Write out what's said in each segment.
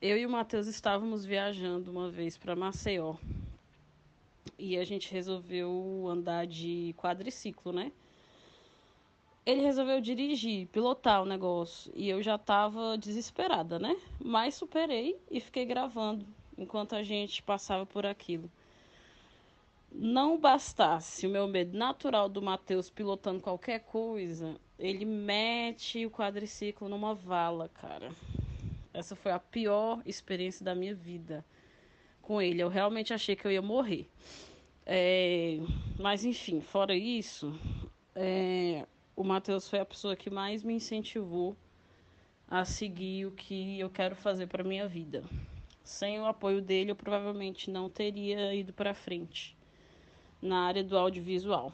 eu e o Matheus estávamos viajando uma vez para Maceió. E a gente resolveu andar de quadriciclo, né? Ele resolveu dirigir, pilotar o negócio. E eu já tava desesperada, né? Mas superei e fiquei gravando enquanto a gente passava por aquilo. Não bastasse o meu medo natural do Matheus pilotando qualquer coisa, ele mete o quadriciclo numa vala, cara. Essa foi a pior experiência da minha vida com ele. Eu realmente achei que eu ia morrer. É, mas enfim, fora isso, é, o Matheus foi a pessoa que mais me incentivou a seguir o que eu quero fazer para minha vida. Sem o apoio dele, eu provavelmente não teria ido para frente na área do audiovisual.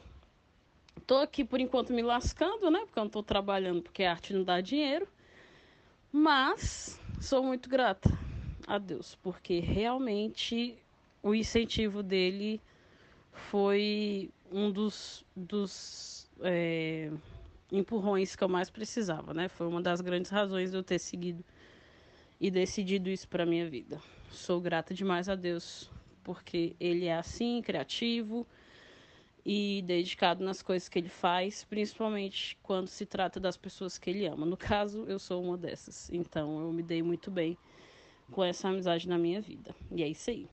Tô aqui por enquanto me lascando, né? Porque eu não tô trabalhando porque a arte não dá dinheiro. Mas sou muito grata a Deus, porque realmente o incentivo dele foi um dos, dos é, empurrões que eu mais precisava, né? Foi uma das grandes razões de eu ter seguido e decidido isso para minha vida. Sou grata demais a Deus, porque ele é assim, criativo e dedicado nas coisas que ele faz, principalmente quando se trata das pessoas que ele ama. No caso, eu sou uma dessas, então eu me dei muito bem com essa amizade na minha vida. E é isso aí.